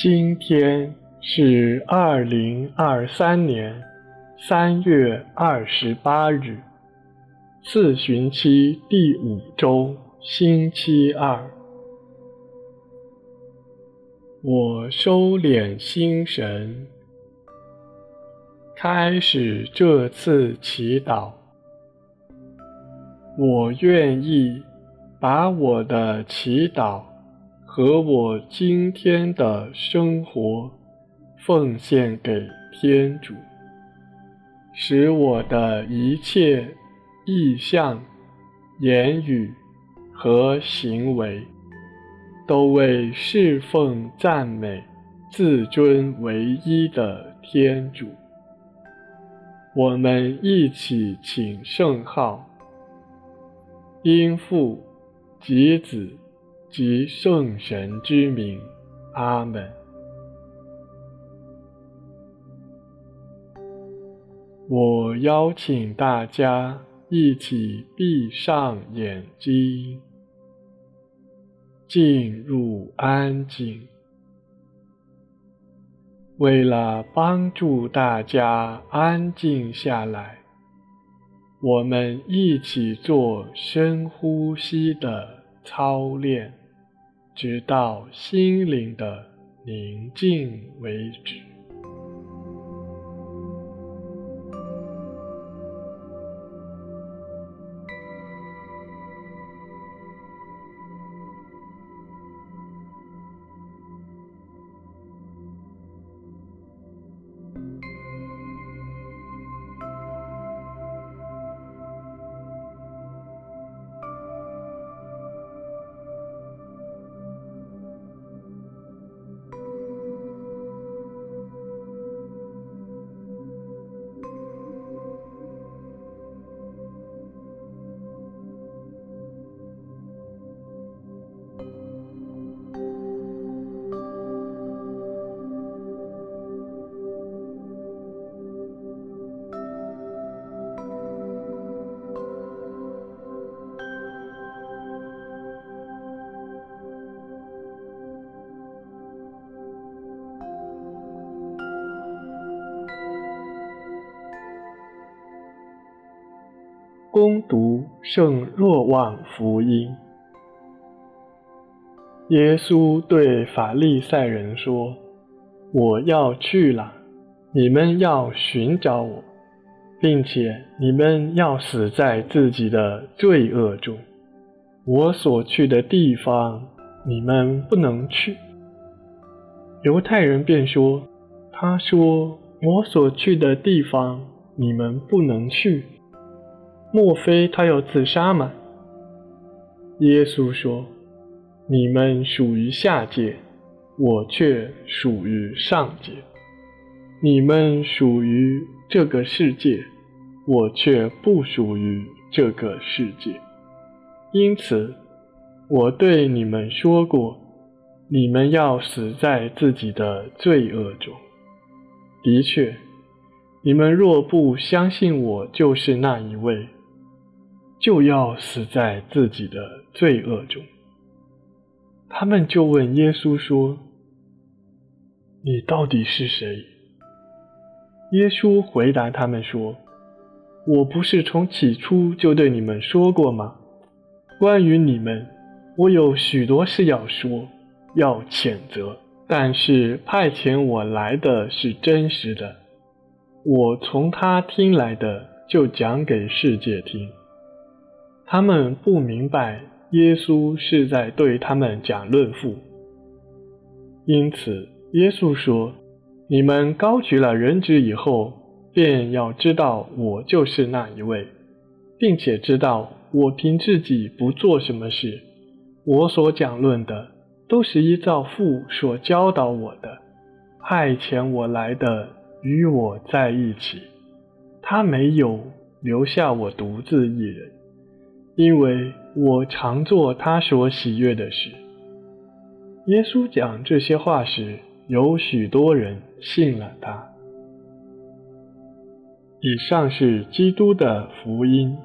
今天是二零二三年三月二十八日，四旬期第五周，星期二。我收敛心神，开始这次祈祷。我愿意把我的祈祷和我今天的生活奉献给天主，使我的一切意向、言语和行为。都为侍奉赞美自尊唯一的天主。我们一起请圣号，因父及子及圣神之名，阿门。我邀请大家一起闭上眼睛。进入安静。为了帮助大家安静下来，我们一起做深呼吸的操练，直到心灵的宁静为止。恭读圣若望福音。耶稣对法利赛人说：“我要去了，你们要寻找我，并且你们要死在自己的罪恶中。我所去的地方，你们不能去。”犹太人便说：“他说我所去的地方，你们不能去。”莫非他要自杀吗？耶稣说：“你们属于下界，我却属于上界；你们属于这个世界，我却不属于这个世界。因此，我对你们说过，你们要死在自己的罪恶中。的确，你们若不相信我就是那一位。”就要死在自己的罪恶中。他们就问耶稣说：“你到底是谁？”耶稣回答他们说：“我不是从起初就对你们说过吗？关于你们，我有许多事要说，要谴责。但是派遣我来的是真实的，我从他听来的就讲给世界听。”他们不明白耶稣是在对他们讲论父，因此耶稣说：“你们高举了人子以后，便要知道我就是那一位，并且知道我凭自己不做什么事，我所讲论的都是依照父所教导我的，派遣我来的与我在一起，他没有留下我独自一人。”因为我常做他所喜悦的事。耶稣讲这些话时，有许多人信了他。以上是基督的福音。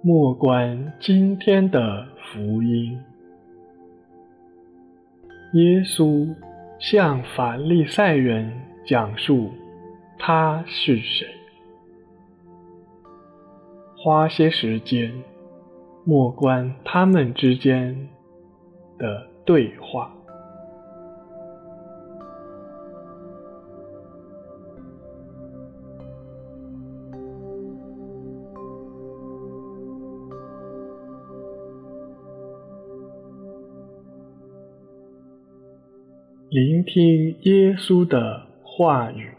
莫观今天的福音。耶稣向法利赛人讲述他是谁，花些时间莫观他们之间的对话。聆听耶稣的话语。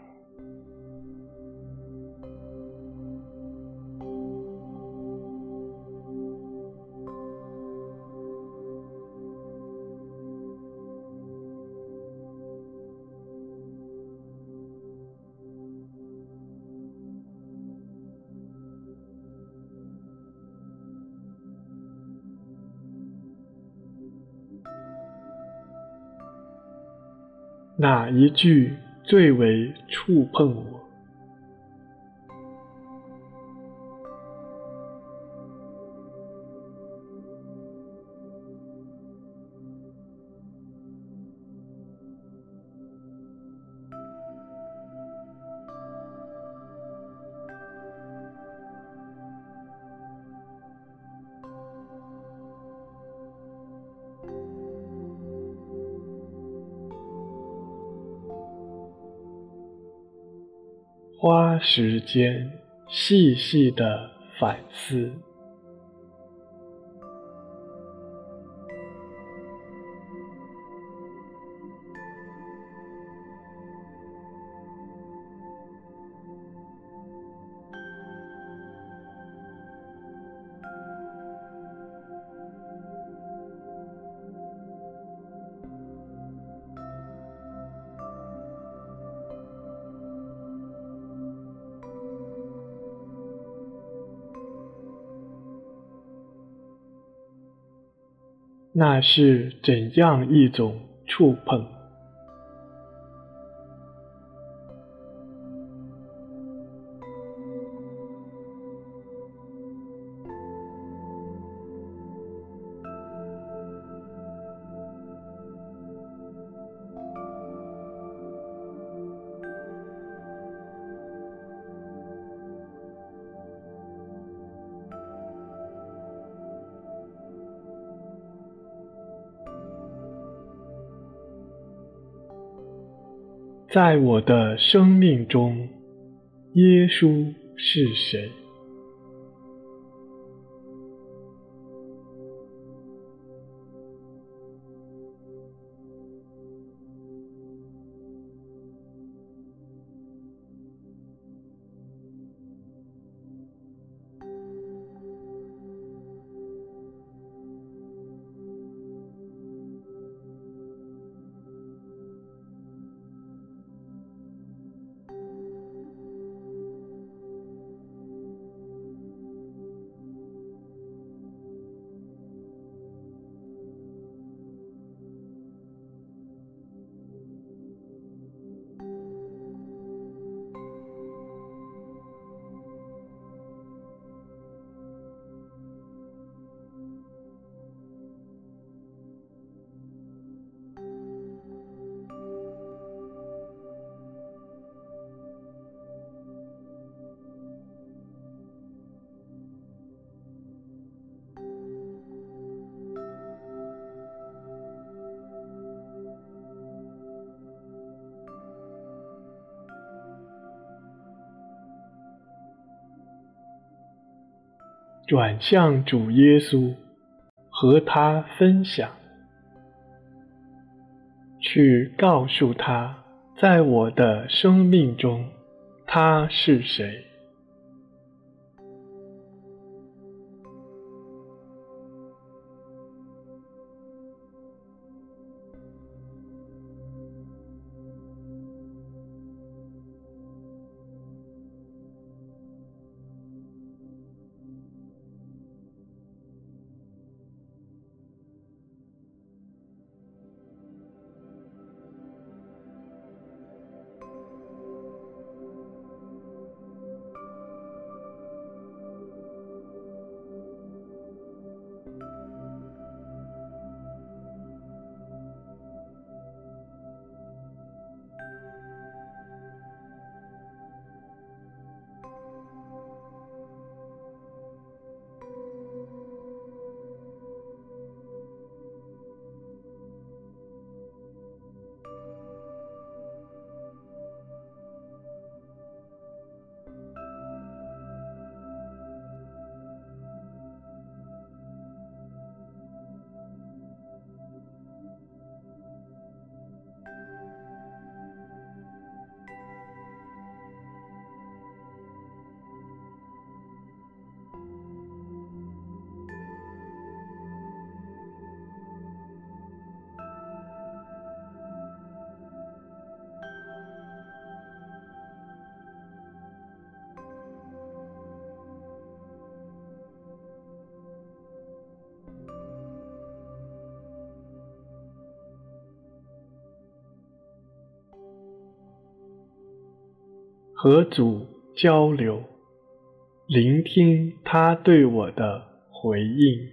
哪一句最为触碰我？花时间细细的反思。那是怎样一种触碰？在我的生命中，耶稣是谁？转向主耶稣，和他分享，去告诉他，在我的生命中，他是谁。和主交流，聆听他对我的回应。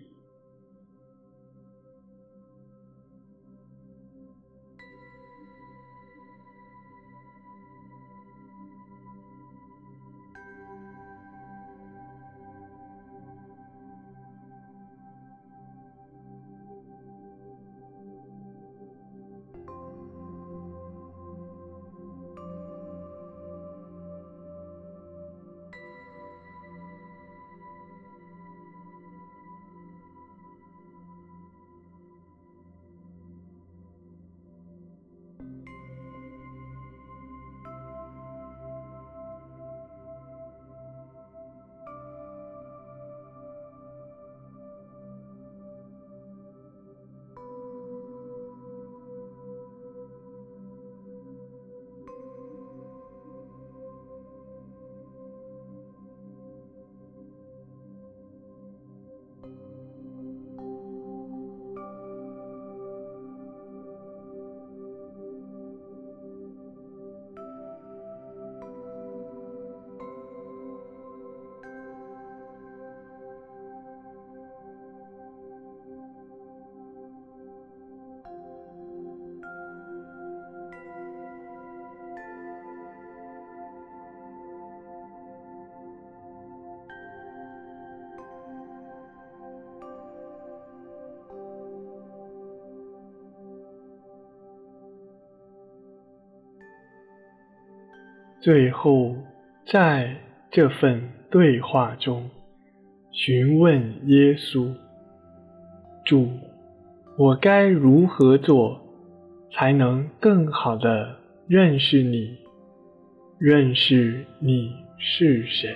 最后，在这份对话中，询问耶稣：“主，我该如何做，才能更好的认识你？认识你是谁？”